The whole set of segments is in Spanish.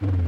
Mm-hmm.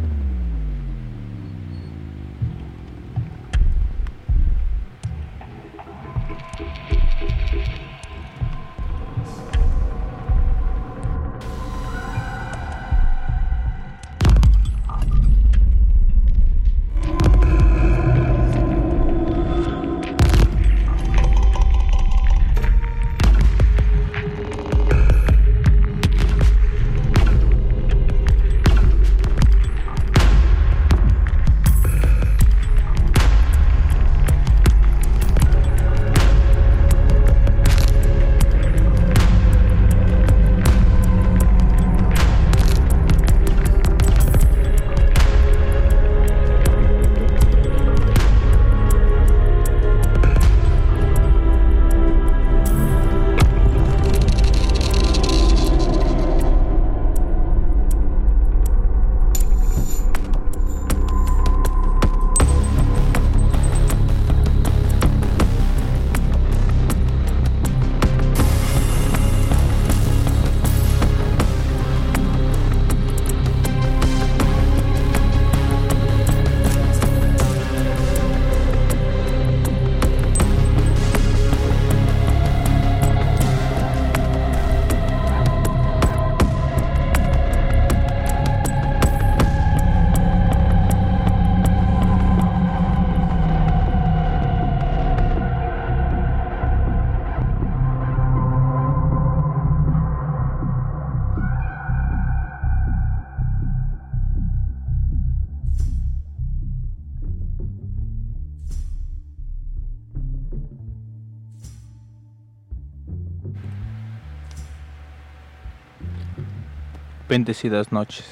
Bendecidas noches.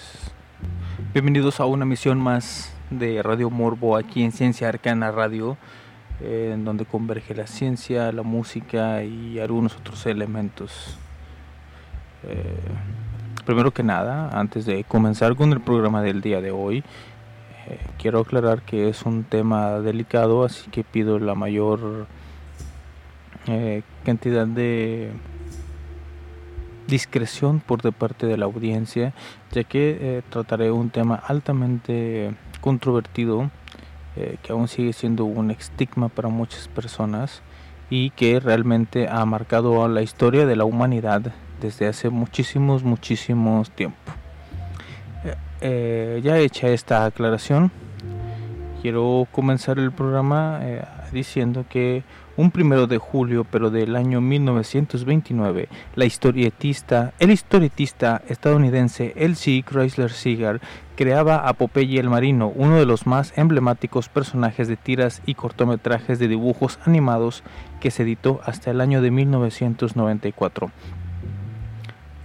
Bienvenidos a una misión más de Radio Morbo aquí en Ciencia Arcana Radio, en donde converge la ciencia, la música y algunos otros elementos. Eh, primero que nada, antes de comenzar con el programa del día de hoy, eh, quiero aclarar que es un tema delicado, así que pido la mayor eh, cantidad de discreción por de parte de la audiencia, ya que eh, trataré un tema altamente controvertido, eh, que aún sigue siendo un estigma para muchas personas y que realmente ha marcado la historia de la humanidad desde hace muchísimos, muchísimos tiempo. Eh, ya hecha esta aclaración, quiero comenzar el programa diciendo que un primero de julio, pero del año 1929, la historietista, el historietista estadounidense L.C. Chrysler Seeger creaba a Popeye el Marino, uno de los más emblemáticos personajes de tiras y cortometrajes de dibujos animados que se editó hasta el año de 1994.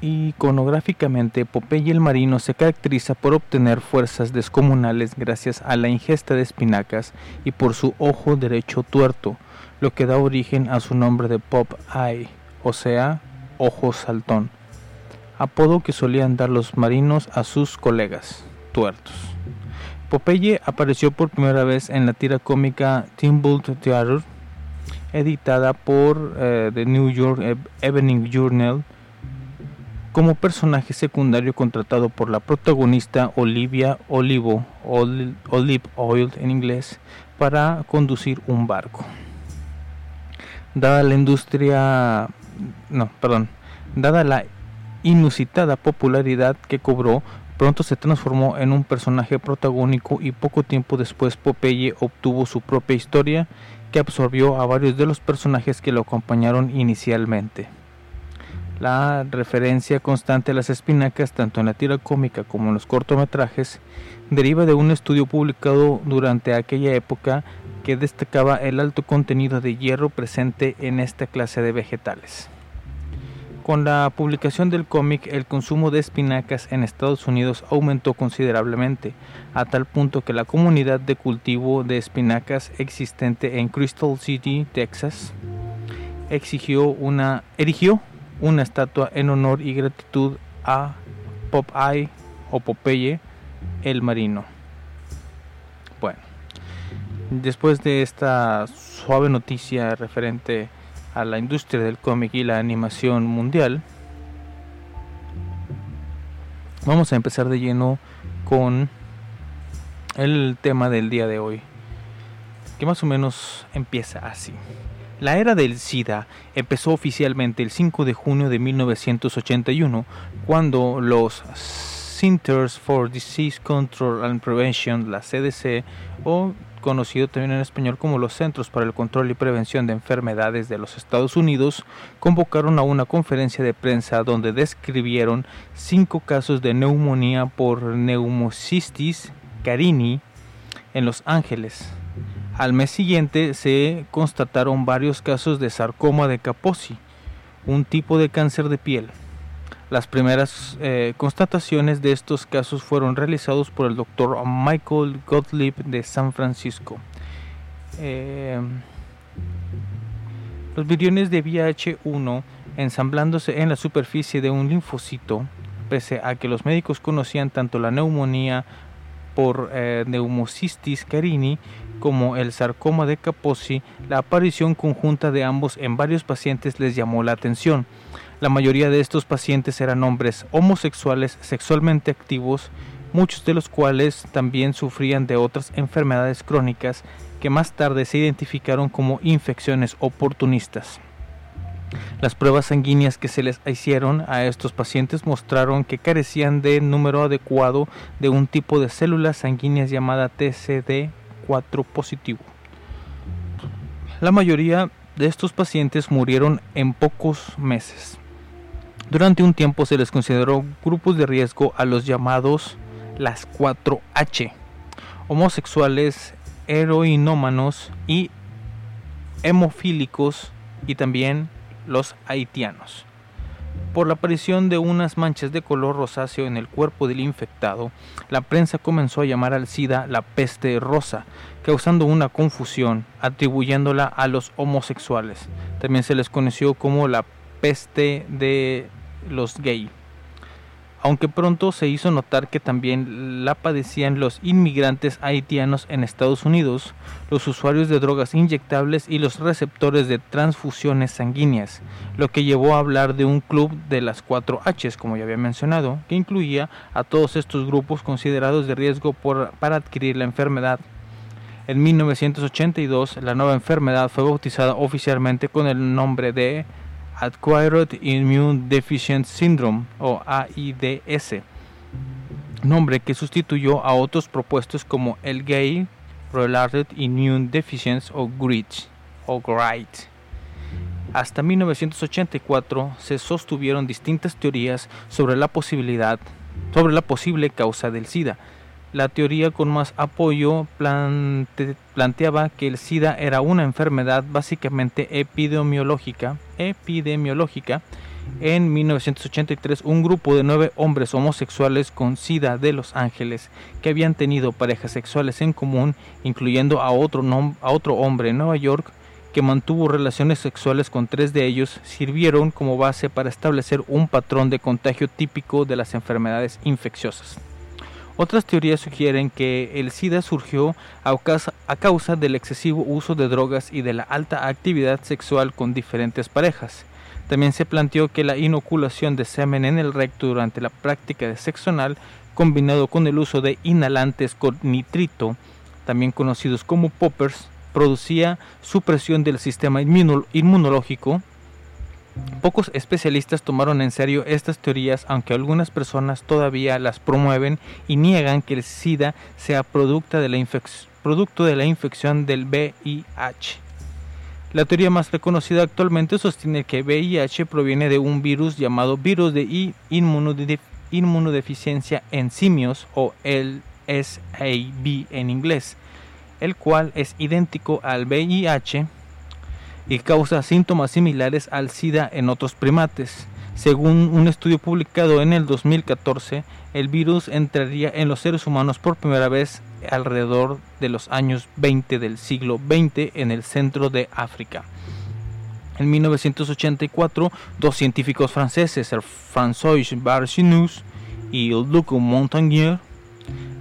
Iconográficamente, Popeye el Marino se caracteriza por obtener fuerzas descomunales gracias a la ingesta de espinacas y por su ojo derecho tuerto, lo que da origen a su nombre de Pop Eye, o sea, ojo saltón, apodo que solían dar los marinos a sus colegas, tuertos. Popeye apareció por primera vez en la tira cómica Timbult Theater, editada por eh, The New York Evening Journal, como personaje secundario contratado por la protagonista Olivia Olivo, Olive Oil en inglés, para conducir un barco dada la industria, no, perdón, dada la inusitada popularidad que cobró, pronto se transformó en un personaje protagónico y poco tiempo después Popeye obtuvo su propia historia que absorbió a varios de los personajes que lo acompañaron inicialmente. La referencia constante a las espinacas, tanto en la tira cómica como en los cortometrajes, deriva de un estudio publicado durante aquella época que destacaba el alto contenido de hierro presente en esta clase de vegetales. Con la publicación del cómic, el consumo de espinacas en Estados Unidos aumentó considerablemente, a tal punto que la comunidad de cultivo de espinacas existente en Crystal City, Texas, exigió una, erigió una estatua en honor y gratitud a Popeye o Popeye el marino. Después de esta suave noticia referente a la industria del cómic y la animación mundial, vamos a empezar de lleno con el tema del día de hoy, que más o menos empieza así. La era del SIDA empezó oficialmente el 5 de junio de 1981, cuando los Centers for Disease Control and Prevention, la CDC, o conocido también en español como los Centros para el Control y Prevención de Enfermedades de los Estados Unidos, convocaron a una conferencia de prensa donde describieron cinco casos de neumonía por neumocystis carini en Los Ángeles. Al mes siguiente se constataron varios casos de sarcoma de Kaposi, un tipo de cáncer de piel. Las primeras eh, constataciones de estos casos fueron realizados por el doctor Michael Gottlieb de San Francisco. Eh, los viriones de VIH-1 ensamblándose en la superficie de un linfocito, pese a que los médicos conocían tanto la neumonía por eh, neumocystis carini como el sarcoma de Kaposi, la aparición conjunta de ambos en varios pacientes les llamó la atención. La mayoría de estos pacientes eran hombres homosexuales sexualmente activos, muchos de los cuales también sufrían de otras enfermedades crónicas que más tarde se identificaron como infecciones oportunistas. Las pruebas sanguíneas que se les hicieron a estos pacientes mostraron que carecían de número adecuado de un tipo de células sanguíneas llamada TCD4 positivo. La mayoría de estos pacientes murieron en pocos meses. Durante un tiempo se les consideró grupos de riesgo a los llamados las 4H, homosexuales, heroinómanos y hemofílicos y también los haitianos. Por la aparición de unas manchas de color rosáceo en el cuerpo del infectado, la prensa comenzó a llamar al SIDA la peste rosa, causando una confusión, atribuyéndola a los homosexuales. También se les conoció como la peste de los gay. Aunque pronto se hizo notar que también la padecían los inmigrantes haitianos en Estados Unidos, los usuarios de drogas inyectables y los receptores de transfusiones sanguíneas, lo que llevó a hablar de un club de las 4 Hs, como ya había mencionado, que incluía a todos estos grupos considerados de riesgo para adquirir la enfermedad. En 1982, la nueva enfermedad fue bautizada oficialmente con el nombre de Acquired Immune Deficient Syndrome o AIDS, nombre que sustituyó a otros propuestos como el Gay Related Immune Deficiency o GRIT o GRIT. Hasta 1984 se sostuvieron distintas teorías sobre la posibilidad sobre la posible causa del SIDA la teoría con más apoyo planteaba que el SIDA era una enfermedad básicamente epidemiológica. En 1983, un grupo de nueve hombres homosexuales con SIDA de Los Ángeles que habían tenido parejas sexuales en común, incluyendo a otro hombre en Nueva York, que mantuvo relaciones sexuales con tres de ellos, sirvieron como base para establecer un patrón de contagio típico de las enfermedades infecciosas. Otras teorías sugieren que el SIDA surgió a causa, del excesivo uso de drogas y de la alta actividad sexual con diferentes parejas. También se planteó que la inoculación de semen en el recto durante la práctica de sexo anal, combinado con el uso de inhalantes con nitrito, también conocidos como poppers, producía supresión del sistema inmunológico Pocos especialistas tomaron en serio estas teorías, aunque algunas personas todavía las promueven y niegan que el SIDA sea producto de la, infección del VIH. La teoría más reconocida actualmente sostiene que VIH proviene de un virus llamado virus de inmunodeficiencia en simios o el SAB en inglés, el cual es idéntico al VIH y causa síntomas similares al SIDA en otros primates. Según un estudio publicado en el 2014, el virus entraría en los seres humanos por primera vez alrededor de los años 20 del siglo XX en el centro de África. En 1984, dos científicos franceses, el François Barcinus y Luc Montagnier,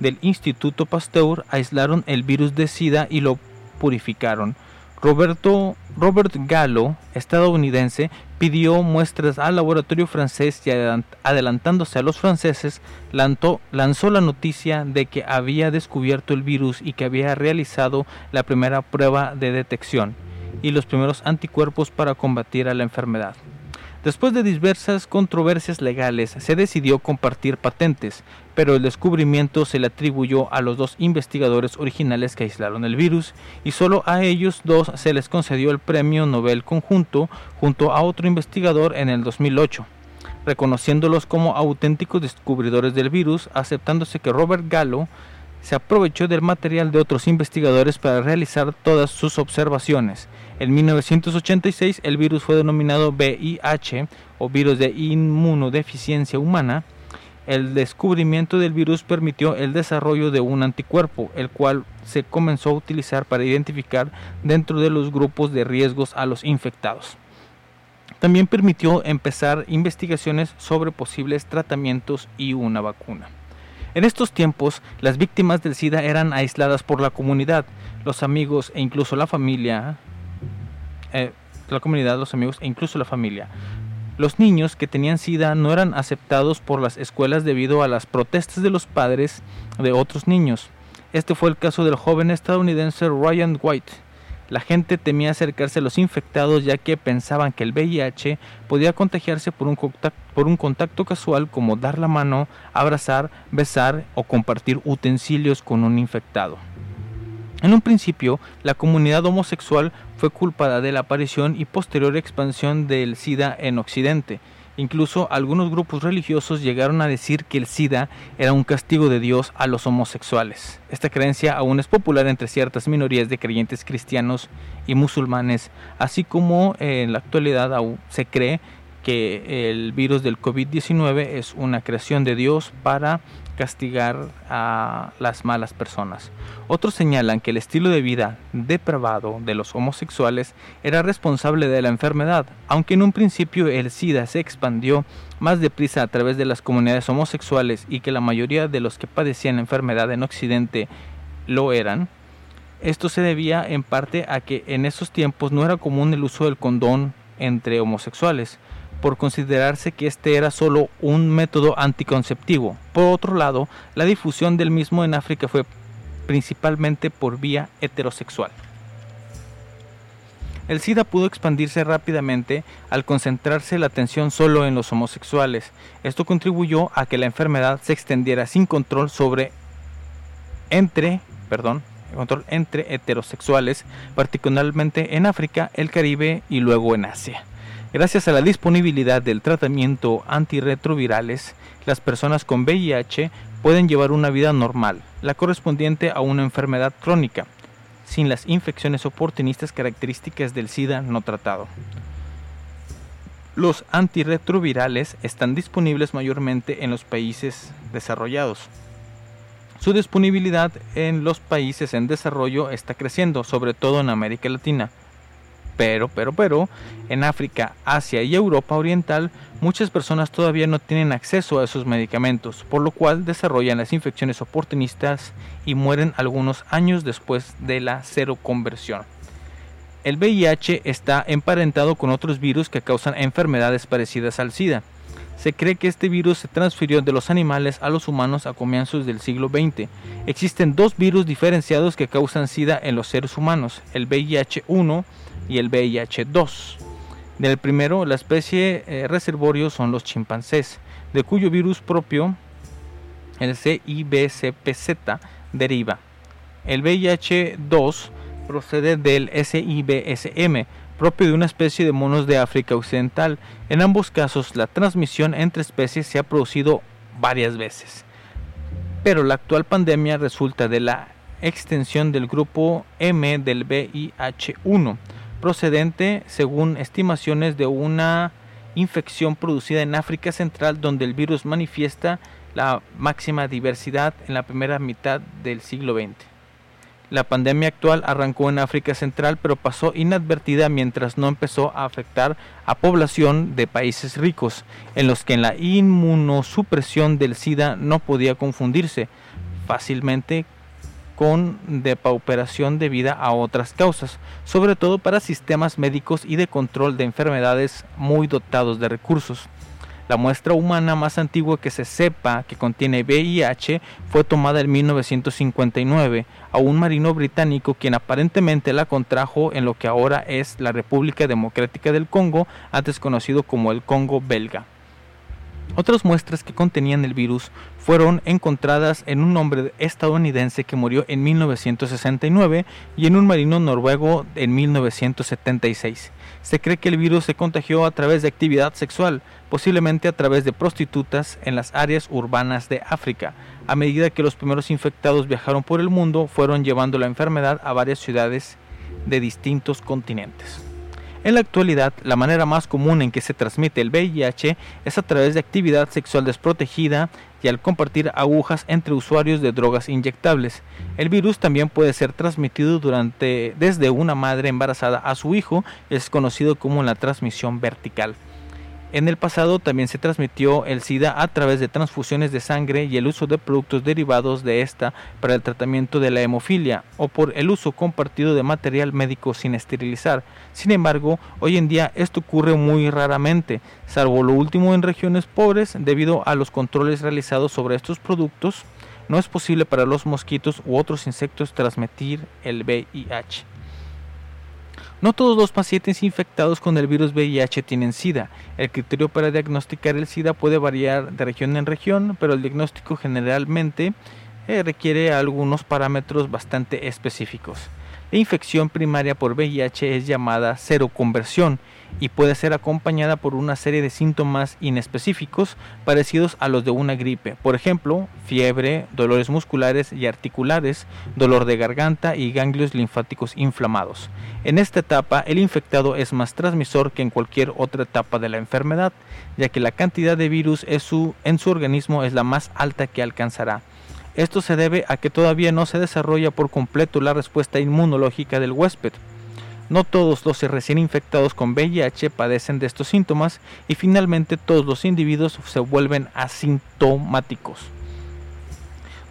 del Instituto Pasteur, aislaron el virus de SIDA y lo purificaron Roberto, Robert Gallo, estadounidense, pidió muestras al laboratorio francés y adelantándose a los franceses, lanzó, lanzó la noticia de que había descubierto el virus y que había realizado la primera prueba de detección y los primeros anticuerpos para combatir a la enfermedad. Después de diversas controversias legales, se decidió compartir patentes, pero el descubrimiento se le atribuyó a los dos investigadores originales que aislaron el virus, y solo a ellos dos se les concedió el premio Nobel conjunto junto a otro investigador en el 2008, reconociéndolos como auténticos descubridores del virus, aceptándose que Robert Gallo se aprovechó del material de otros investigadores para realizar todas sus observaciones. En 1986 el virus fue denominado VIH o virus de inmunodeficiencia humana. El descubrimiento del virus permitió el desarrollo de un anticuerpo, el cual se comenzó a utilizar para identificar dentro de los grupos de riesgos a los infectados. También permitió empezar investigaciones sobre posibles tratamientos y una vacuna. En estos tiempos, las víctimas del SIDA eran aisladas por la comunidad, los amigos e incluso la familia eh, la comunidad, los amigos e incluso la familia. Los niños que tenían SIDA no eran aceptados por las escuelas debido a las protestas de los padres de otros niños. Este fue el caso del joven estadounidense Ryan White. La gente temía acercarse a los infectados ya que pensaban que el VIH podía contagiarse por un, contacto, por un contacto casual como dar la mano, abrazar, besar o compartir utensilios con un infectado. En un principio, la comunidad homosexual fue culpada de la aparición y posterior expansión del SIDA en Occidente. Incluso algunos grupos religiosos llegaron a decir que el SIDA era un castigo de Dios a los homosexuales. Esta creencia aún es popular entre ciertas minorías de creyentes cristianos y musulmanes, así como en la actualidad aún se cree que el virus del COVID-19 es una creación de Dios para castigar a las malas personas. Otros señalan que el estilo de vida depravado de los homosexuales era responsable de la enfermedad, aunque en un principio el SIDA se expandió más deprisa a través de las comunidades homosexuales y que la mayoría de los que padecían la enfermedad en Occidente lo eran. Esto se debía en parte a que en esos tiempos no era común el uso del condón entre homosexuales, por considerarse que este era solo un método anticonceptivo. Por otro lado, la difusión del mismo en África fue principalmente por vía heterosexual. El SIDA pudo expandirse rápidamente al concentrarse la atención solo en los homosexuales. Esto contribuyó a que la enfermedad se extendiera sin control sobre entre, perdón, control entre heterosexuales, particularmente en África, el Caribe y luego en Asia. Gracias a la disponibilidad del tratamiento antirretrovirales, las personas con VIH pueden llevar una vida normal, la correspondiente a una enfermedad crónica, sin las infecciones oportunistas características del SIDA no tratado. Los antirretrovirales están disponibles mayormente en los países desarrollados. Su disponibilidad en los países en desarrollo está creciendo, sobre todo en América Latina. Pero, pero, pero, en África, Asia y Europa Oriental, muchas personas todavía no tienen acceso a esos medicamentos, por lo cual desarrollan las infecciones oportunistas y mueren algunos años después de la seroconversión. El VIH está emparentado con otros virus que causan enfermedades parecidas al SIDA. Se cree que este virus se transfirió de los animales a los humanos a comienzos del siglo XX. Existen dos virus diferenciados que causan SIDA en los seres humanos, el VIH-1 y el VIH-2. Del primero, la especie eh, reservorio son los chimpancés, de cuyo virus propio, el CIBCPZ, deriva. El VIH-2 procede del SIBSM, propio de una especie de monos de África Occidental. En ambos casos, la transmisión entre especies se ha producido varias veces. Pero la actual pandemia resulta de la extensión del grupo M del VIH-1, procedente, según estimaciones, de una infección producida en África Central donde el virus manifiesta la máxima diversidad en la primera mitad del siglo XX. La pandemia actual arrancó en África Central pero pasó inadvertida mientras no empezó a afectar a población de países ricos, en los que la inmunosupresión del SIDA no podía confundirse fácilmente con depauperación debida a otras causas, sobre todo para sistemas médicos y de control de enfermedades muy dotados de recursos. La muestra humana más antigua que se sepa que contiene VIH fue tomada en 1959 a un marino británico quien aparentemente la contrajo en lo que ahora es la República Democrática del Congo, antes conocido como el Congo belga. Otras muestras que contenían el virus fueron encontradas en un hombre estadounidense que murió en 1969 y en un marino noruego en 1976. Se cree que el virus se contagió a través de actividad sexual, posiblemente a través de prostitutas en las áreas urbanas de África. A medida que los primeros infectados viajaron por el mundo, fueron llevando la enfermedad a varias ciudades de distintos continentes. En la actualidad, la manera más común en que se transmite el VIH es a través de actividad sexual desprotegida y al compartir agujas entre usuarios de drogas inyectables. El virus también puede ser transmitido durante, desde una madre embarazada a su hijo, es conocido como la transmisión vertical. En el pasado también se transmitió el SIDA a través de transfusiones de sangre y el uso de productos derivados de esta para el tratamiento de la hemofilia o por el uso compartido de material médico sin esterilizar. Sin embargo, hoy en día esto ocurre muy raramente, salvo lo último en regiones pobres debido a los controles realizados sobre estos productos. No es posible para los mosquitos u otros insectos transmitir el VIH. No todos los pacientes infectados con el virus VIH tienen SIDA. El criterio para diagnosticar el SIDA puede variar de región en región, pero el diagnóstico generalmente eh, requiere algunos parámetros bastante específicos. La infección primaria por VIH es llamada seroconversión y puede ser acompañada por una serie de síntomas inespecíficos parecidos a los de una gripe, por ejemplo, fiebre, dolores musculares y articulares, dolor de garganta y ganglios linfáticos inflamados. En esta etapa, el infectado es más transmisor que en cualquier otra etapa de la enfermedad, ya que la cantidad de virus en su organismo es la más alta que alcanzará. Esto se debe a que todavía no se desarrolla por completo la respuesta inmunológica del huésped. No todos los recién infectados con VIH padecen de estos síntomas y finalmente todos los individuos se vuelven asintomáticos.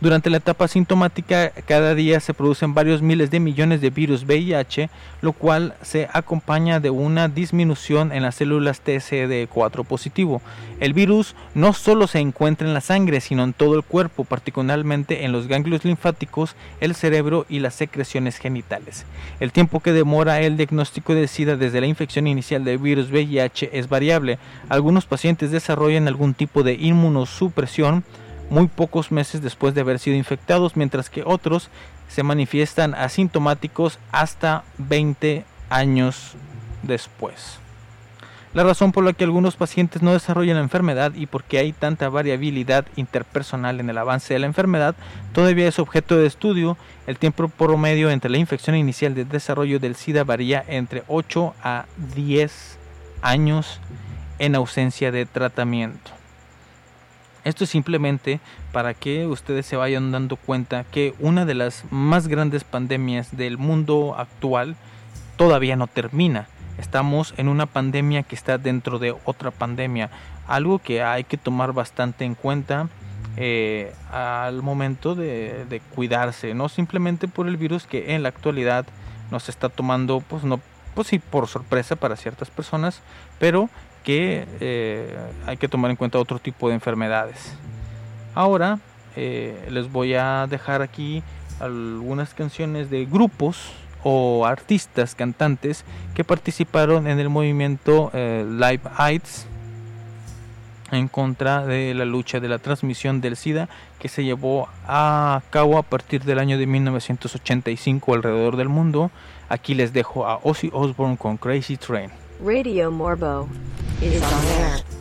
Durante la etapa sintomática, cada día se producen varios miles de millones de virus VIH, lo cual se acompaña de una disminución en las células TCD4 positivo. El virus no solo se encuentra en la sangre, sino en todo el cuerpo, particularmente en los ganglios linfáticos, el cerebro y las secreciones genitales. El tiempo que demora el diagnóstico de SIDA desde la infección inicial del virus VIH es variable. Algunos pacientes desarrollan algún tipo de inmunosupresión, muy pocos meses después de haber sido infectados, mientras que otros se manifiestan asintomáticos hasta 20 años después. La razón por la que algunos pacientes no desarrollan la enfermedad y por qué hay tanta variabilidad interpersonal en el avance de la enfermedad todavía es objeto de estudio. El tiempo promedio entre la infección inicial y el desarrollo del SIDA varía entre 8 a 10 años en ausencia de tratamiento. Esto es simplemente para que ustedes se vayan dando cuenta que una de las más grandes pandemias del mundo actual todavía no termina. Estamos en una pandemia que está dentro de otra pandemia, algo que hay que tomar bastante en cuenta eh, al momento de, de, cuidarse, no simplemente por el virus que en la actualidad nos está tomando, pues no, pues sí, por sorpresa para ciertas personas, pero que eh, hay que tomar en cuenta otro tipo de enfermedades. Ahora eh, les voy a dejar aquí algunas canciones de grupos o artistas, cantantes que participaron en el movimiento eh, Live AIDS en contra de la lucha de la transmisión del SIDA que se llevó a cabo a partir del año de 1985 alrededor del mundo. Aquí les dejo a Ozzy Osbourne con Crazy Train. Radio Morbo is on air.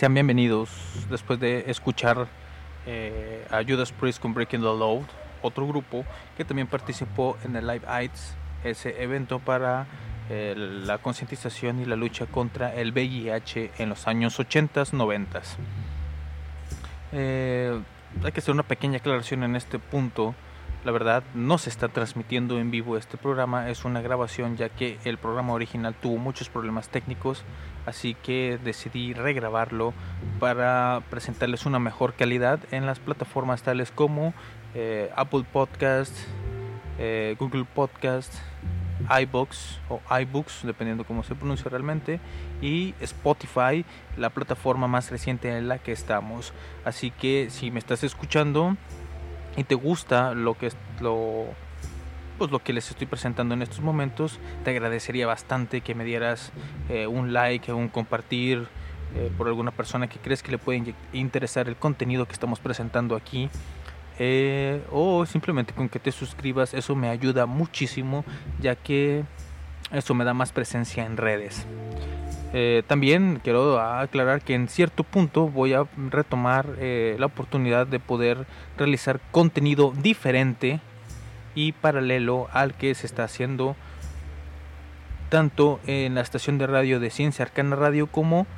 Sean bienvenidos después de escuchar eh, a Judas Priest con Breaking the Load, otro grupo que también participó en el Live AIDS, ese evento para eh, la concientización y la lucha contra el VIH en los años 80s, 90 eh, hay que hacer una pequeña aclaración en este punto. La verdad, no se está transmitiendo en vivo este programa, es una grabación ya que el programa original tuvo muchos problemas técnicos, así que decidí regrabarlo para presentarles una mejor calidad en las plataformas tales como eh, Apple Podcast, eh, Google Podcast, iBox o iBooks, dependiendo cómo se pronuncia realmente, y Spotify, la plataforma más reciente en la que estamos. Así que si me estás escuchando, y te gusta lo que lo pues lo que les estoy presentando en estos momentos te agradecería bastante que me dieras eh, un like un compartir eh, por alguna persona que crees que le puede interesar el contenido que estamos presentando aquí eh, o simplemente con que te suscribas eso me ayuda muchísimo ya que eso me da más presencia en redes eh, también quiero aclarar que en cierto punto voy a retomar eh, la oportunidad de poder realizar contenido diferente y paralelo al que se está haciendo tanto en la estación de radio de Ciencia Arcana Radio como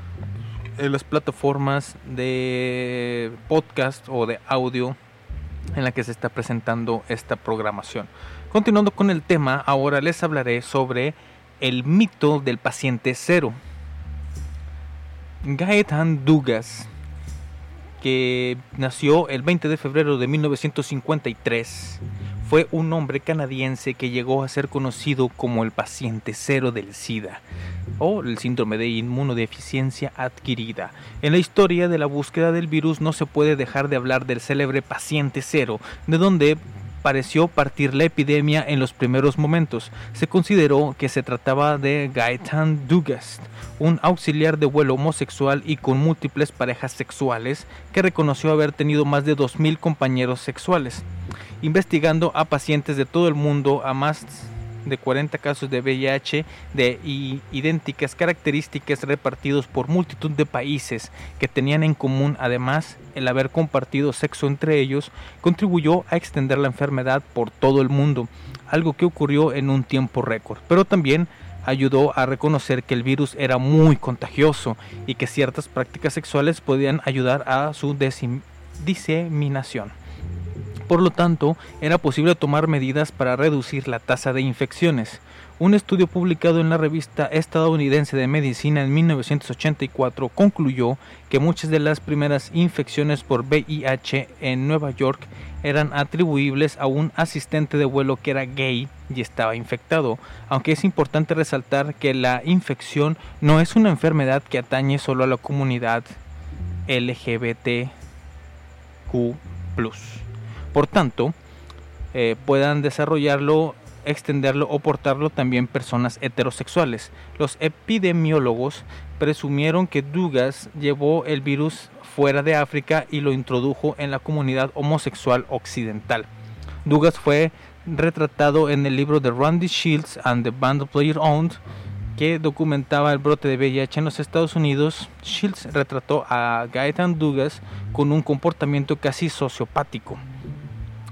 en las plataformas de podcast o de audio en la que se está presentando esta programación. Continuando con el tema, ahora les hablaré sobre el mito del paciente cero. Gaetan Dugas, que nació el 20 de febrero de 1953, fue un hombre canadiense que llegó a ser conocido como el paciente cero del SIDA o el síndrome de inmunodeficiencia adquirida. En la historia de la búsqueda del virus no se puede dejar de hablar del célebre paciente cero, de donde pareció partir la epidemia en los primeros momentos. Se consideró que se trataba de Gaetan Dugast, un auxiliar de vuelo homosexual y con múltiples parejas sexuales que reconoció haber tenido más de 2.000 compañeros sexuales. Investigando a pacientes de todo el mundo, a más de 40 casos de VIH de idénticas características repartidos por multitud de países que tenían en común además el haber compartido sexo entre ellos, contribuyó a extender la enfermedad por todo el mundo, algo que ocurrió en un tiempo récord, pero también ayudó a reconocer que el virus era muy contagioso y que ciertas prácticas sexuales podían ayudar a su diseminación. Por lo tanto, era posible tomar medidas para reducir la tasa de infecciones. Un estudio publicado en la revista estadounidense de medicina en 1984 concluyó que muchas de las primeras infecciones por VIH en Nueva York eran atribuibles a un asistente de vuelo que era gay y estaba infectado, aunque es importante resaltar que la infección no es una enfermedad que atañe solo a la comunidad LGBTQ. Por tanto, eh, puedan desarrollarlo, extenderlo o portarlo también personas heterosexuales. Los epidemiólogos presumieron que Dugas llevó el virus fuera de África y lo introdujo en la comunidad homosexual occidental. Dugas fue retratado en el libro de Randy Shields and the Band of Player Owned, que documentaba el brote de VIH en los Estados Unidos. Shields retrató a Gaetan Dugas con un comportamiento casi sociopático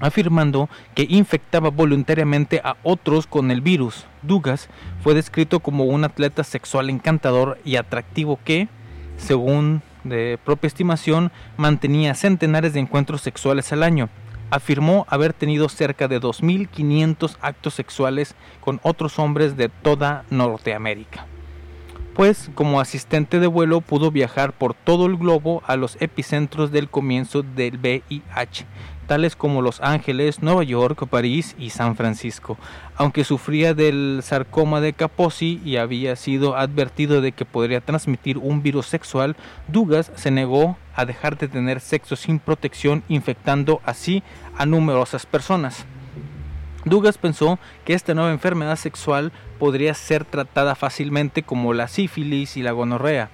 afirmando que infectaba voluntariamente a otros con el virus. Dugas fue descrito como un atleta sexual encantador y atractivo que, según de propia estimación, mantenía centenares de encuentros sexuales al año. Afirmó haber tenido cerca de 2.500 actos sexuales con otros hombres de toda Norteamérica. Pues como asistente de vuelo pudo viajar por todo el globo a los epicentros del comienzo del VIH, tales como Los Ángeles, Nueva York, París y San Francisco. Aunque sufría del sarcoma de Kaposi y había sido advertido de que podría transmitir un virus sexual, Dugas se negó a dejar de tener sexo sin protección, infectando así a numerosas personas. Dugas pensó que esta nueva enfermedad sexual podría ser tratada fácilmente como la sífilis y la gonorrea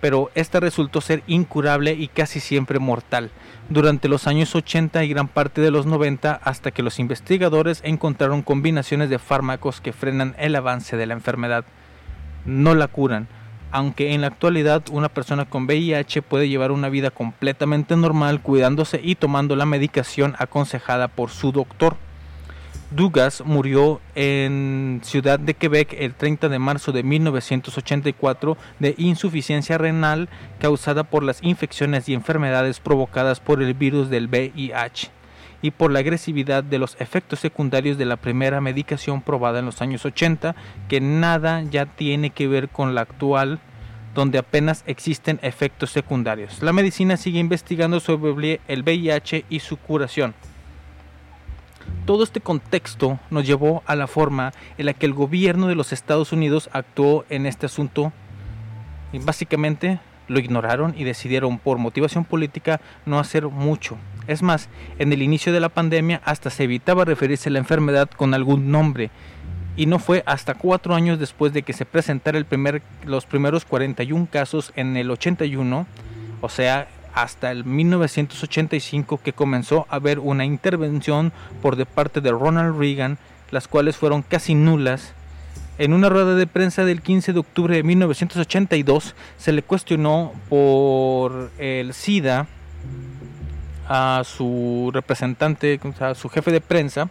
pero esta resultó ser incurable y casi siempre mortal durante los años 80 y gran parte de los 90 hasta que los investigadores encontraron combinaciones de fármacos que frenan el avance de la enfermedad. No la curan, aunque en la actualidad una persona con VIH puede llevar una vida completamente normal cuidándose y tomando la medicación aconsejada por su doctor. Dugas murió en Ciudad de Quebec el 30 de marzo de 1984 de insuficiencia renal causada por las infecciones y enfermedades provocadas por el virus del VIH y por la agresividad de los efectos secundarios de la primera medicación probada en los años 80, que nada ya tiene que ver con la actual, donde apenas existen efectos secundarios. La medicina sigue investigando sobre el VIH y su curación. Todo este contexto nos llevó a la forma en la que el gobierno de los Estados Unidos actuó en este asunto y básicamente lo ignoraron y decidieron por motivación política no hacer mucho. Es más, en el inicio de la pandemia hasta se evitaba referirse a la enfermedad con algún nombre y no fue hasta cuatro años después de que se presentara el primer, los primeros 41 casos en el 81, o sea, hasta el 1985 que comenzó a haber una intervención por de parte de Ronald Reagan, las cuales fueron casi nulas. En una rueda de prensa del 15 de octubre de 1982 se le cuestionó por el SIDA a su representante, a su jefe de prensa,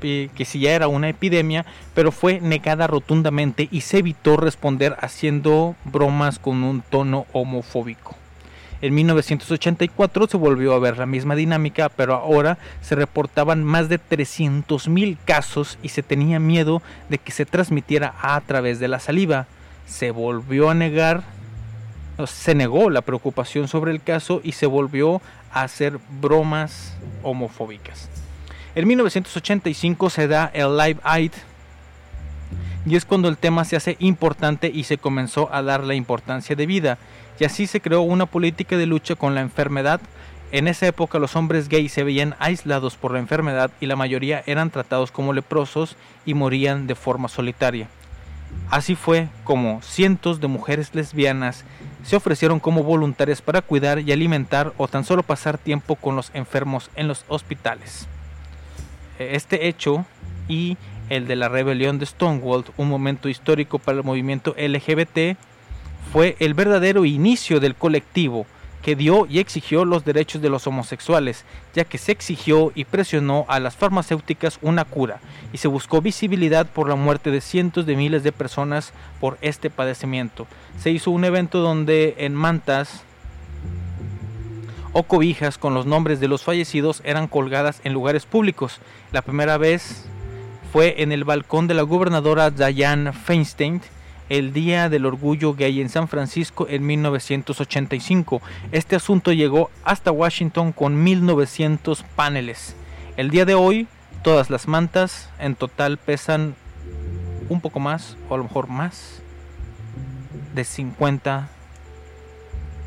que si ya era una epidemia, pero fue negada rotundamente y se evitó responder haciendo bromas con un tono homofóbico. En 1984 se volvió a ver la misma dinámica, pero ahora se reportaban más de 300.000 casos y se tenía miedo de que se transmitiera a través de la saliva. Se volvió a negar, se negó la preocupación sobre el caso y se volvió a hacer bromas homofóbicas. En 1985 se da el Live Aid y es cuando el tema se hace importante y se comenzó a dar la importancia de vida. Y así se creó una política de lucha con la enfermedad En esa época los hombres gays se veían aislados por la enfermedad y la mayoría eran tratados como leprosos y morían de forma solitaria. Así fue como cientos de mujeres lesbianas se ofrecieron como voluntarias para cuidar y alimentar o tan solo pasar tiempo con los enfermos en los hospitales. Este hecho y el de la rebelión de Stonewall, un momento histórico para el movimiento LGBT, fue el verdadero inicio del colectivo que dio y exigió los derechos de los homosexuales, ya que se exigió y presionó a las farmacéuticas una cura y se buscó visibilidad por la muerte de cientos de miles de personas por este padecimiento. Se hizo un evento donde en mantas o cobijas con los nombres de los fallecidos eran colgadas en lugares públicos. La primera vez fue en el balcón de la gobernadora Diane Feinstein el Día del Orgullo Gay en San Francisco en 1985. Este asunto llegó hasta Washington con 1900 paneles. El día de hoy, todas las mantas en total pesan un poco más, o a lo mejor más, de 50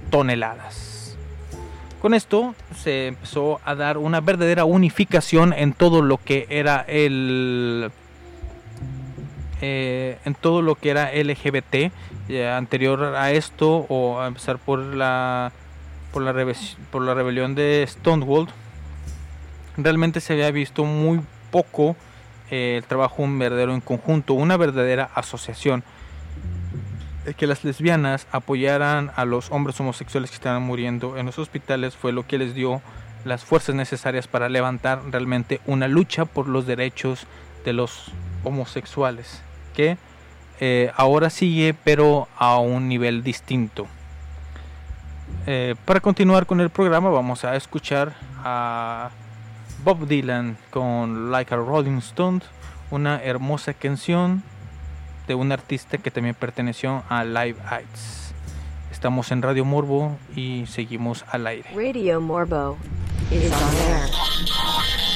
toneladas. Con esto se empezó a dar una verdadera unificación en todo lo que era el eh, en todo lo que era LGBT eh, anterior a esto o a empezar por la por la, por la rebelión de Stonewall. Realmente se había visto muy poco eh, el trabajo un verdadero en conjunto una verdadera asociación que las lesbianas apoyaran a los hombres homosexuales que estaban muriendo en los hospitales fue lo que les dio las fuerzas necesarias para levantar realmente una lucha por los derechos de los homosexuales que eh, ahora sigue pero a un nivel distinto. Eh, para continuar con el programa vamos a escuchar a Bob Dylan con Like a Rolling Stone, una hermosa canción de un artista que también perteneció a Live Aids. Estamos en Radio Morbo y seguimos al aire. Radio Morbo is on air.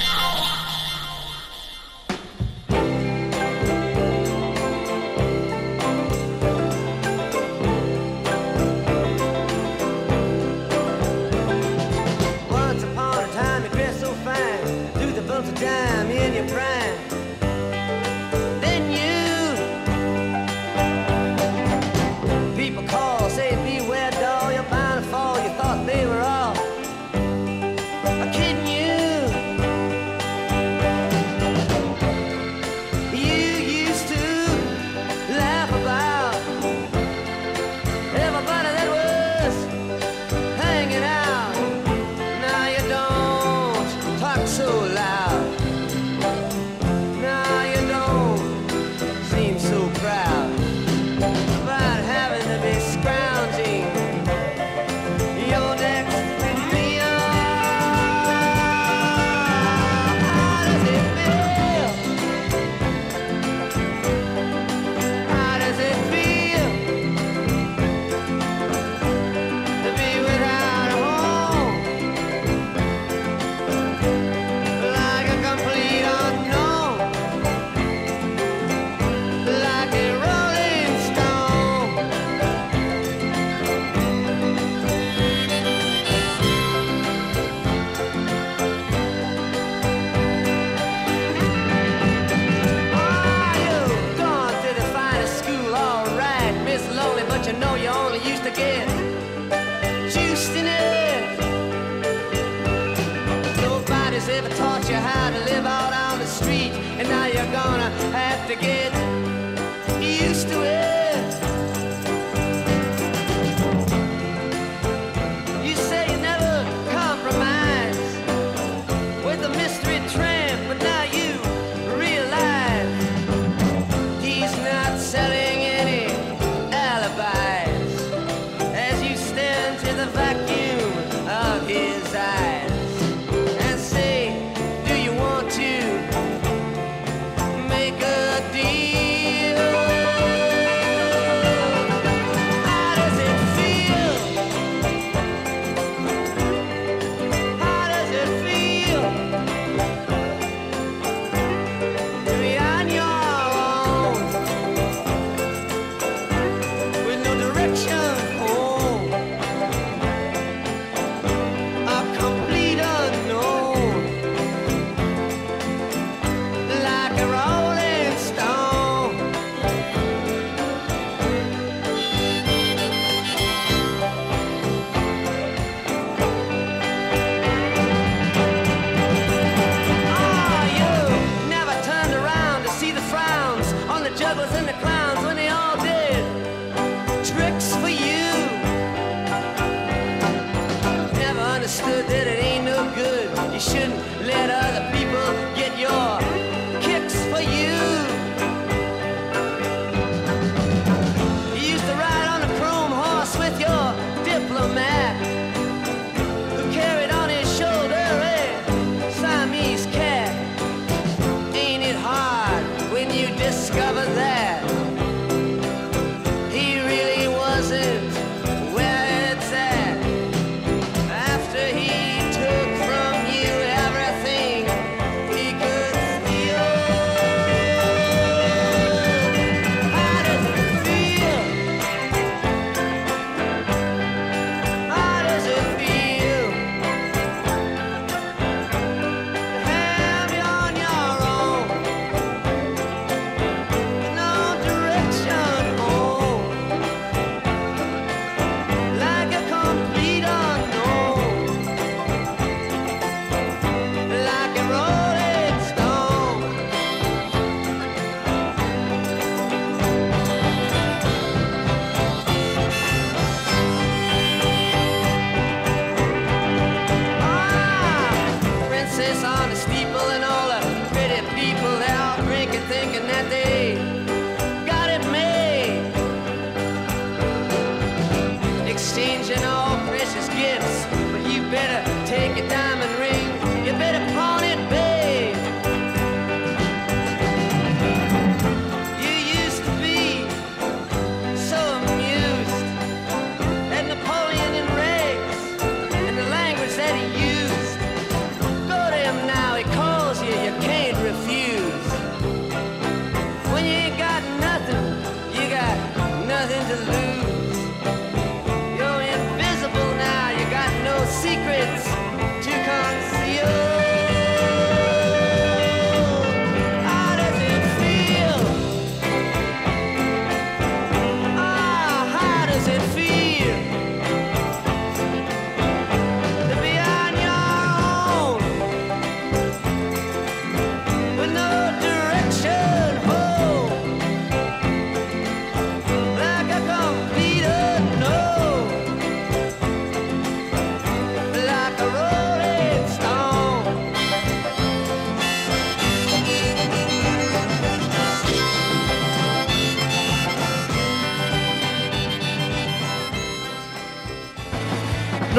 better take it down.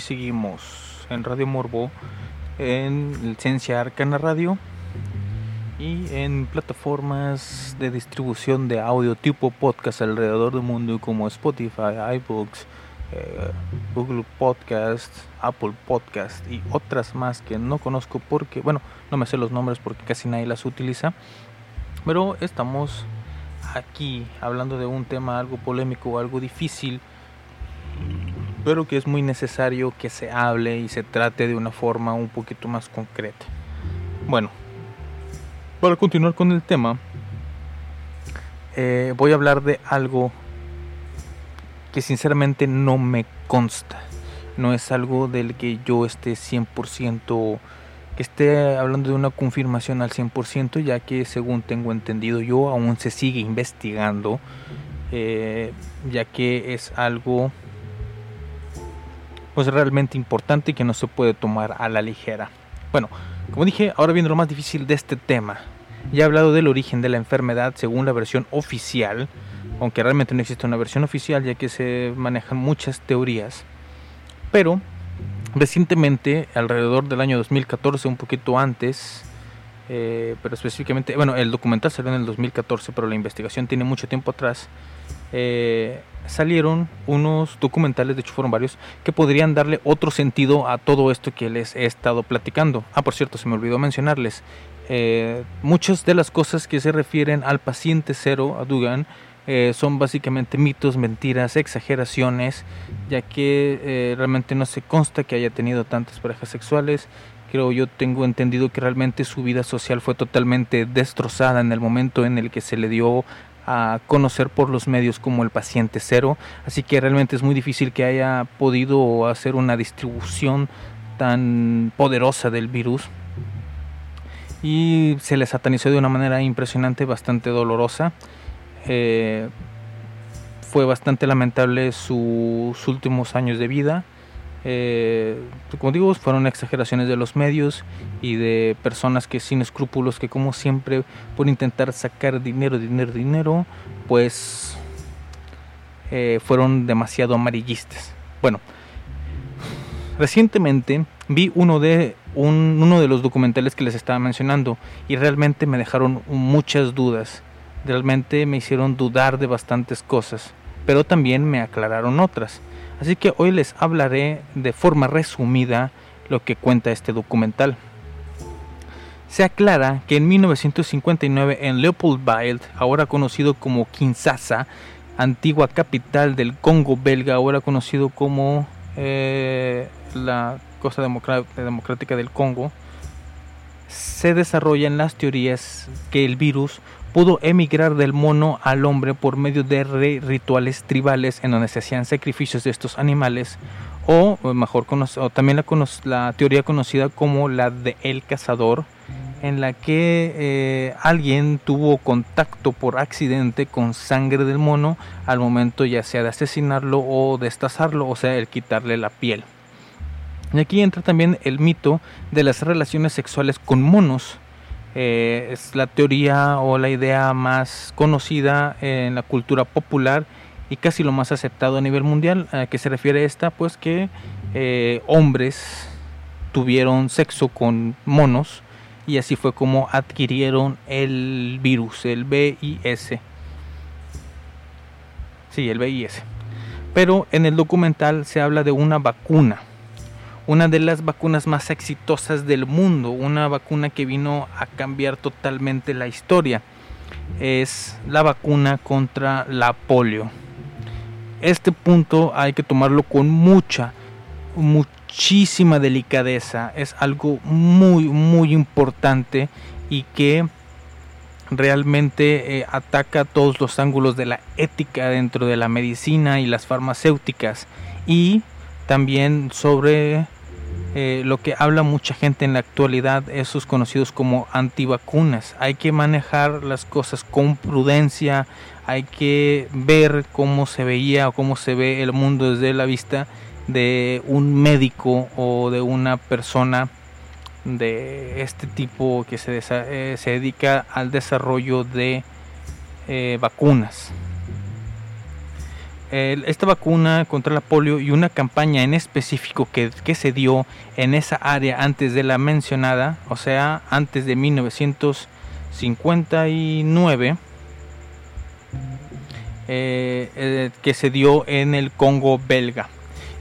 Seguimos en Radio Morbo, en Licencia Arcana Radio y en plataformas de distribución de audio tipo podcast alrededor del mundo como Spotify, iBooks, eh, Google Podcast, Apple Podcast y otras más que no conozco porque, bueno, no me sé los nombres porque casi nadie las utiliza. Pero estamos aquí hablando de un tema algo polémico, algo difícil pero que es muy necesario que se hable y se trate de una forma un poquito más concreta. Bueno, para continuar con el tema, eh, voy a hablar de algo que sinceramente no me consta. No es algo del que yo esté 100%, que esté hablando de una confirmación al 100%, ya que según tengo entendido yo aún se sigue investigando, eh, ya que es algo pues realmente importante y que no se puede tomar a la ligera. Bueno, como dije, ahora viene lo más difícil de este tema. Ya he hablado del origen de la enfermedad según la versión oficial, aunque realmente no existe una versión oficial ya que se manejan muchas teorías. Pero recientemente, alrededor del año 2014, un poquito antes, eh, pero específicamente, bueno, el documental salió en el 2014, pero la investigación tiene mucho tiempo atrás. Eh, salieron unos documentales, de hecho fueron varios, que podrían darle otro sentido a todo esto que les he estado platicando. Ah, por cierto, se me olvidó mencionarles. eh, muchas de las cosas que se refieren al paciente cero, a Dugan, eh, son básicamente mitos, mentiras, exageraciones, ya que eh, realmente no se consta que haya tenido tantas parejas sexuales. Creo yo tengo entendido que realmente su vida social fue totalmente destrozada en el momento en el que se le dio a conocer por los medios como el paciente cero, así que realmente es muy difícil que haya podido hacer una distribución tan poderosa del virus y se le satanizó de una manera impresionante, bastante dolorosa. Eh, fue bastante lamentable su- sus últimos años de vida. Eh, como digo, fueron exageraciones de los medios y de personas que sin escrúpulos, que como siempre, por intentar sacar dinero, dinero, dinero, pues eh, fueron demasiado amarillistas. Bueno, recientemente vi uno de un- uno de los documentales que les estaba mencionando y realmente me dejaron muchas dudas. Realmente me hicieron dudar de bastantes cosas, pero también me aclararon otras. Así que hoy les hablaré de forma resumida lo que cuenta este documental. Se aclara que en 1959 en Leopoldville, ahora conocido como Kinshasa, antigua capital del Congo belga, ahora conocido como eh, la Democra- Democrática del Congo, se desarrollan las teorías que el virus pudo emigrar del mono al hombre por medio de rituales tribales en donde se hacían sacrificios de estos animales o mejor o también la teoría conocida como la de el cazador en la que eh, alguien tuvo contacto por accidente con sangre del mono al momento ya sea de asesinarlo o destazarlo, o sea, el quitarle la piel. Y aquí entra también el mito de las relaciones sexuales con monos. Eh, es la teoría o la idea más conocida en la cultura popular y casi lo más aceptado a nivel mundial. ¿A qué se refiere esta? Pues que eh, hombres tuvieron sexo con monos y así fue como adquirieron el virus, el VIS. Sí, el VIS. Pero en el documental se habla de una vacuna, una de las vacunas más exitosas del mundo, una vacuna que vino a cambiar totalmente la historia. es la vacuna contra la polio. Este punto hay que tomarlo con mucha, muchísima delicadeza. Es algo muy, muy importante y que realmente eh, ataca todos los ángulos de la ética dentro de la medicina y las farmacéuticas y también sobre eh, lo que habla mucha gente en la actualidad, esos conocidos como antivacunas. Hay que manejar las cosas con prudencia, hay que ver cómo se veía o cómo se ve el mundo desde la vista de un médico o de una persona de este tipo que se, eh, se dedica al desarrollo de eh, vacunas. Esta vacuna contra la polio y una campaña en específico que, que, se dio en esa área antes de la mencionada, o sea, antes de 1959, eh, que se dio en el Congo belga.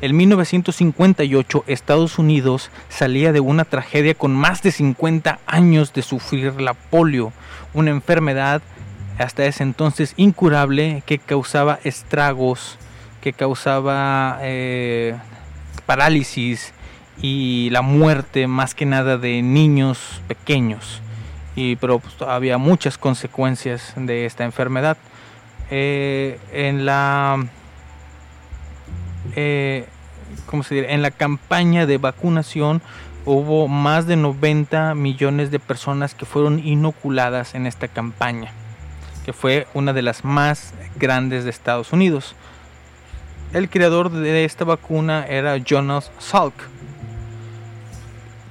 En 1958 Estados Unidos salía de una tragedia con más de 50 años de sufrir la polio, una enfermedad hasta ese entonces incurable que causaba estragos, que causaba eh, parálisis y la muerte más que nada de niños pequeños. Y, pero pues, había muchas consecuencias de esta enfermedad. Eh, en la eh, se en la campaña de vacunación hubo más de 90 millones de personas que fueron inoculadas en esta campaña, que fue una de las más grandes de Estados Unidos. El creador de esta vacuna era Jonas Salk.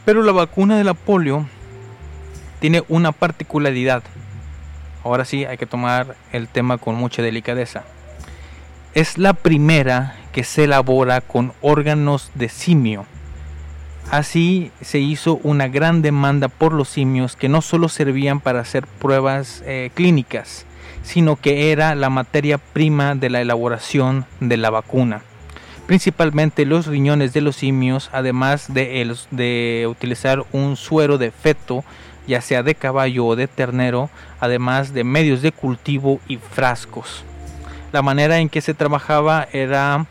Pero la vacuna de la polio tiene una particularidad. Ahora sí hay que tomar el tema con mucha delicadeza. Es la primera que se elabora con órganos de simio. Así se hizo una gran demanda por los simios que no solo servían para hacer pruebas eh, clínicas, sino que era la materia prima de la elaboración de la vacuna. Principalmente los riñones de los simios, además de, de utilizar un suero de feto, ya sea de caballo o de ternero, además de medios de cultivo y frascos. La manera en que se trabajaba era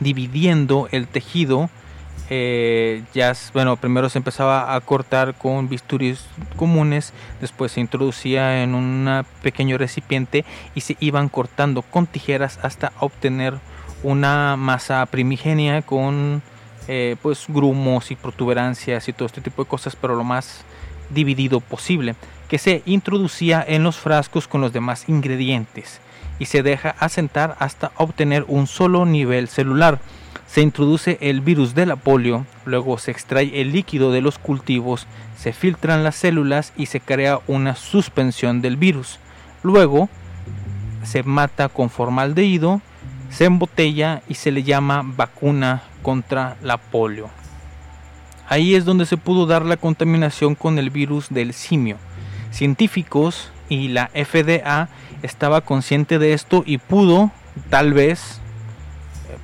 dividiendo el tejido. Eh, ya, bueno, primero se empezaba a cortar con bisturis comunes, después se introducía en un pequeño recipiente y se iban cortando con tijeras hasta obtener una masa primigenia con eh, pues grumos y protuberancias y todo este tipo de cosas, pero lo más dividido posible, que se introducía en los frascos con los demás ingredientes y se deja asentar hasta obtener un solo nivel celular. Se introduce el virus de la polio, luego se extrae el líquido de los cultivos, se filtran las células y se crea una suspensión del virus. Luego se mata con formaldehído, se embotella y se le llama vacuna contra la polio. Ahí es donde se pudo dar la contaminación con el virus del simio. Científicos y la FDA estaba consciente de esto y pudo, tal vez,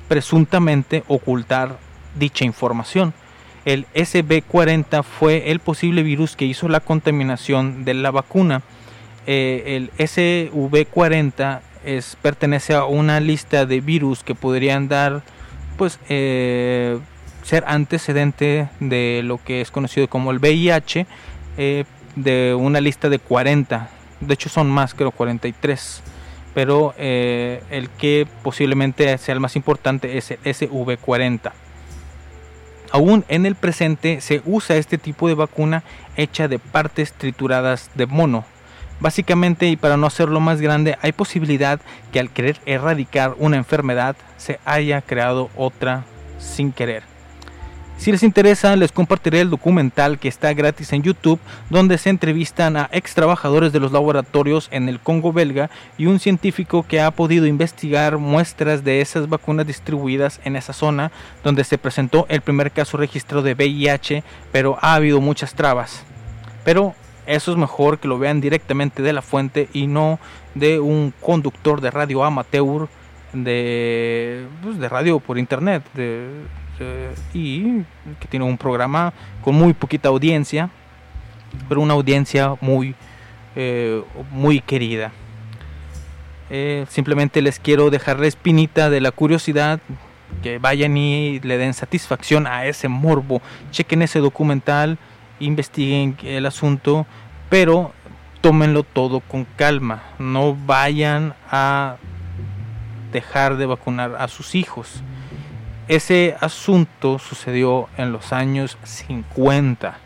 presuntamente ocultar dicha información. El SB40 fue el posible virus que hizo la contaminación de la vacuna. Eh, el SV40 es, pertenece a una lista de virus que podrían dar, pues, eh, ser antecedente de lo que es conocido como el VIH, eh, de una lista de 40 de hecho son más, creo 43, pero eh, el que posiblemente sea el más importante es el SV40. Aún en el presente se usa este tipo de vacuna hecha de partes trituradas de mono. Básicamente, y para no hacerlo más grande, hay posibilidad que al querer erradicar una enfermedad se haya creado otra sin querer. Si les interesa, les compartiré el documental que está gratis en YouTube, donde se entrevistan a ex trabajadores de los laboratorios en el Congo belga y un científico que ha podido investigar muestras de esas vacunas distribuidas en esa zona, donde se presentó el primer caso registrado de VIH, pero ha habido muchas trabas. Pero eso es mejor que lo vean directamente de la fuente y no de un conductor de radio amateur de, pues, de radio por internet, eh, y que tiene un programa con muy poquita audiencia, pero una audiencia muy, eh, muy querida. Eh, simplemente les quiero dejar la espinita de la curiosidad, que vayan y le den satisfacción a ese morbo, chequen ese documental, investiguen el asunto, pero tómenlo todo con calma, no vayan a dejar de vacunar a sus hijos. Ese asunto sucedió en los años 50.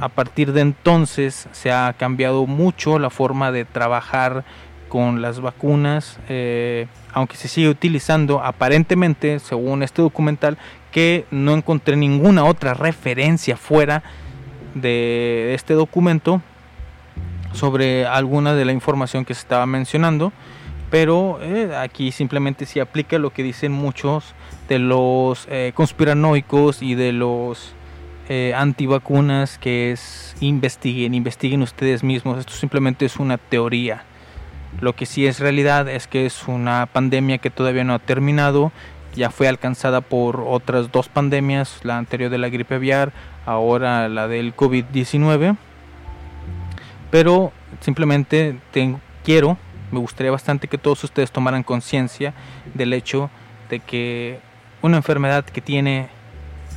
A partir de entonces se ha cambiado mucho la forma de trabajar con las vacunas, eh, aunque se sigue utilizando aparentemente, según este documental, que no encontré ninguna otra referencia fuera de este documento sobre alguna de la información que se estaba mencionando pero eh, aquí simplemente se aplica lo que dicen muchos de los eh, conspiranoicos y de los eh, antivacunas, que es investiguen, investiguen ustedes mismos, esto simplemente es una teoría. Lo que sí es realidad es que es una pandemia que todavía no ha terminado, ya fue alcanzada por otras dos pandemias, la anterior de la gripe aviar, ahora la del COVID-19, pero simplemente quiero me gustaría bastante que todos ustedes tomaran conciencia del hecho de que una enfermedad que tiene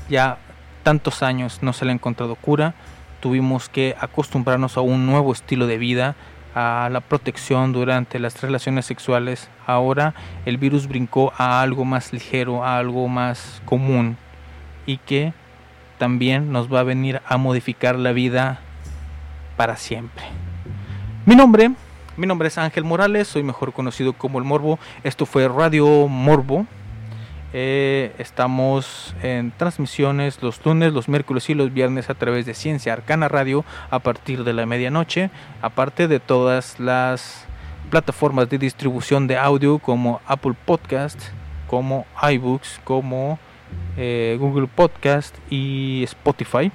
ya tantos años no se le ha encontrado cura, tuvimos que acostumbrarnos a un nuevo estilo de vida, a la protección durante las relaciones sexuales. Ahora el virus brincó a algo más ligero, a algo más común y que también nos va a venir a modificar la vida para siempre. Mi nombre mi nombre es Ángel Morales, soy mejor conocido como El Morbo. Esto fue Radio Morbo. Eh, estamos en transmisiones los lunes, los miércoles y los viernes a través de Ciencia Arcana Radio a partir de la medianoche, aparte de todas las plataformas de distribución de audio como Apple Podcast, como iBooks, como eh, Google Podcast y Spotify.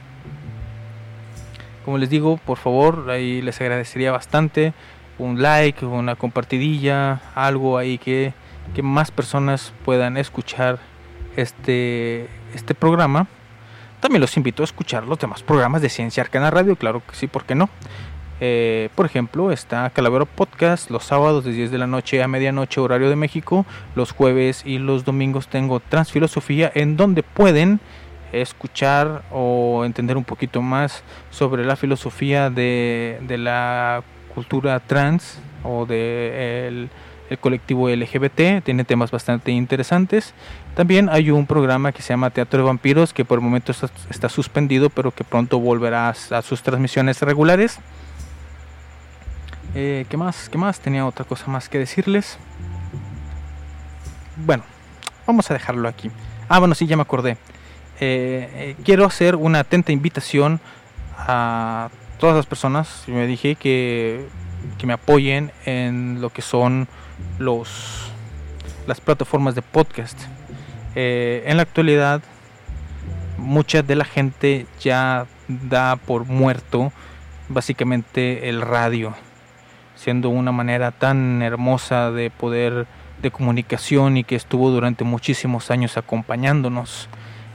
Como les digo, por favor, ahí les agradecería bastante un like, una compartidilla, algo ahí que, que más personas puedan escuchar este, este programa. También los invito a escuchar los demás programas de Ciencia Arcana Radio, claro que sí, ¿por qué no? Eh, por ejemplo, está Calavero Podcast los sábados de 10 de la noche a medianoche horario de México. Los jueves y los domingos tengo Transfilosofía en donde pueden escuchar o entender un poquito más sobre la filosofía de, de la cultura trans o de colectivo LGBT, tiene temas bastante interesantes. También hay un programa que se llama Teatro de Vampiros, que por el momento está, suspendido, pero que pronto volverá a, sus transmisiones regulares. Eh, ¿Qué más? ¿Qué más? Tenía otra cosa más que decirles. Bueno, vamos a dejarlo aquí. Ah, bueno, sí, ya me acordé. Eh, eh, quiero hacer una atenta invitación a todas las personas, me dije que, que me apoyen en lo que son los las plataformas de podcast. Eh, en la actualidad, mucha de la gente ya da por muerto básicamente el radio, siendo una manera tan hermosa de poder de comunicación y que estuvo durante muchísimos años acompañándonos.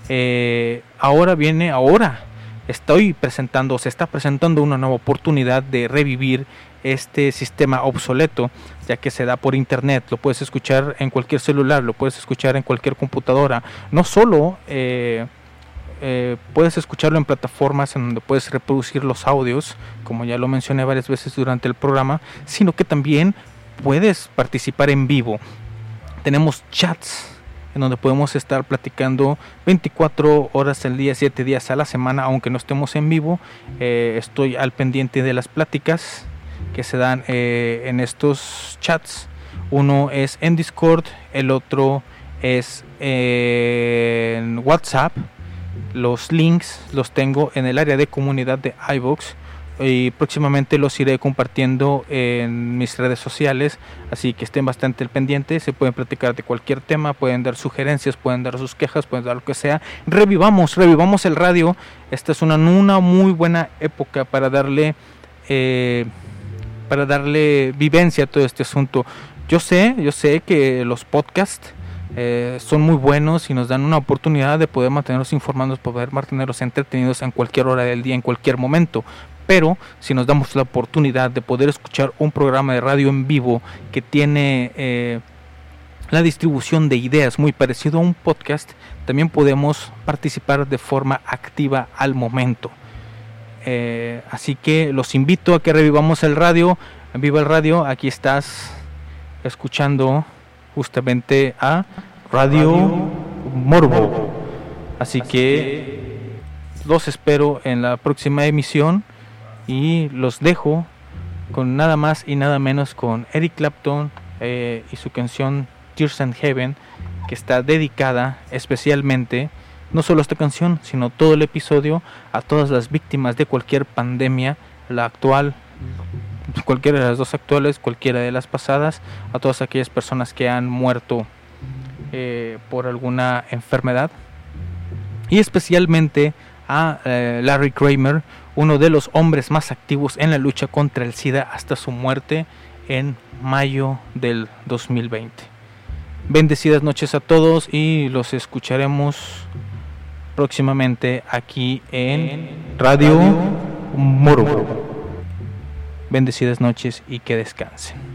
Eh, ahora viene, ahora estoy presentando, se está presentando una nueva oportunidad de revivir este sistema obsoleto, ya que se da por internet, lo puedes escuchar en cualquier celular, lo puedes escuchar en cualquier computadora, no solo eh, eh, puedes escucharlo en plataformas en donde puedes reproducir los audios, como ya lo mencioné varias veces durante el programa, sino que también puedes participar en vivo. Tenemos chats en donde podemos estar platicando 24 horas al día, 7 días a la semana, aunque no estemos en vivo. Eh, estoy al pendiente de las pláticas que se dan eh, en estos chats. Uno es en Discord, el otro es en WhatsApp. Los links los tengo en el área de comunidad de iVoox y próximamente los iré compartiendo en mis redes sociales, así que estén bastante al pendiente, se pueden platicar de cualquier tema, pueden dar sugerencias, pueden dar sus quejas, pueden dar lo que sea. Revivamos, revivamos el radio. Esta es una, una muy buena época para darle eh, para darle vivencia a todo este asunto. Yo sé, yo sé que los podcasts eh, son muy buenos y nos dan una oportunidad de poder mantenerlos informados, poder mantenerlos entretenidos en cualquier hora del día, en cualquier momento Pero si nos damos la oportunidad de poder escuchar un programa de radio en vivo que tiene eh, la distribución de ideas muy parecido a un podcast, también podemos participar de forma activa al momento. Eh, así que los invito a que revivamos el radio. Viva el radio, aquí estás escuchando justamente a Radio Morbo. Así que los espero en la próxima emisión y los dejo con nada más y nada menos con Eric Clapton eh, y su canción Tears and Heaven que está dedicada especialmente no solo esta canción sino todo el episodio a todas las víctimas de cualquier pandemia la actual cualquiera de las dos actuales cualquiera de las pasadas a todas aquellas personas que han muerto eh, por alguna enfermedad y especialmente a eh, Larry Kramer, uno de los hombres más activos en la lucha contra el SIDA hasta su muerte en mayo del 2020. Bendecidas noches a todos y los escucharemos próximamente aquí en Radio Moro. Bendecidas noches y que descansen.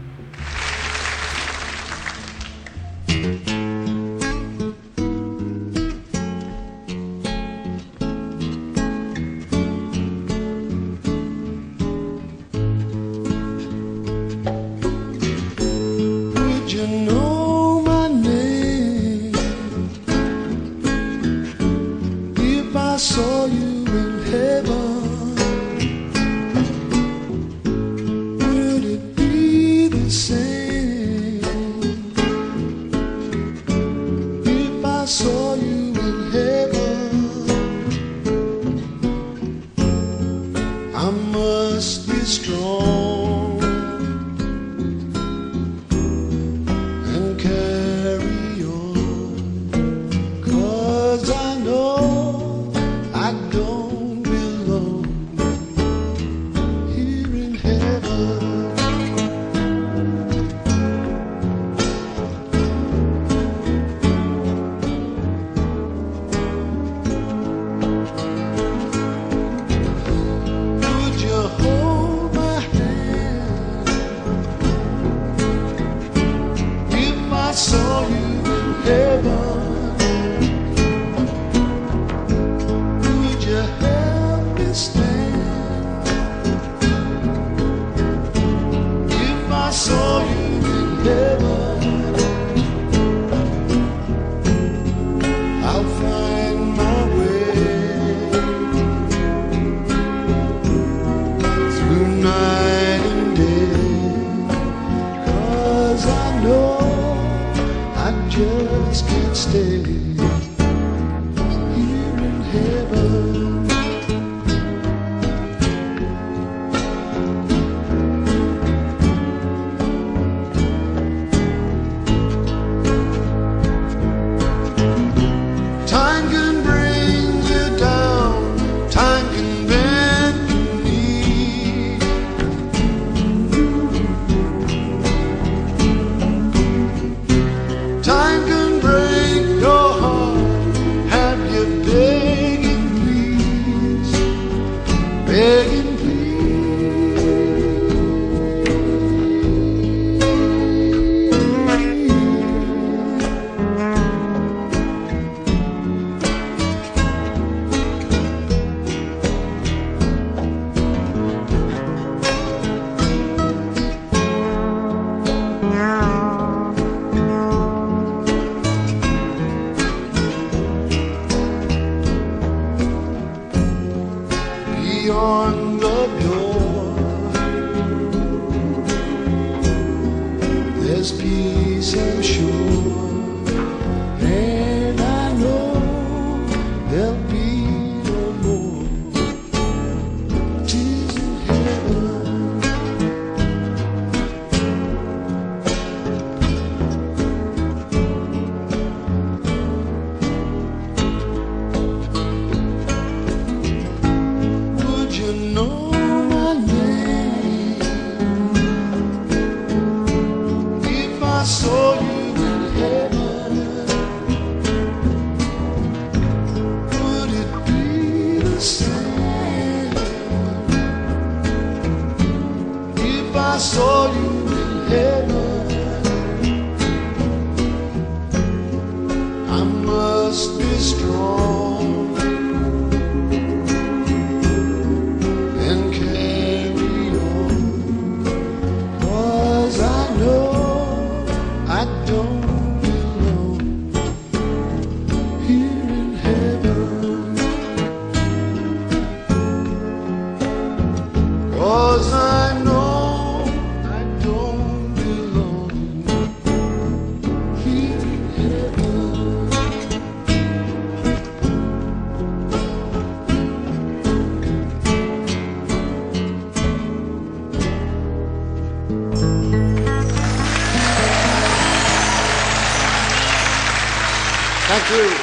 three.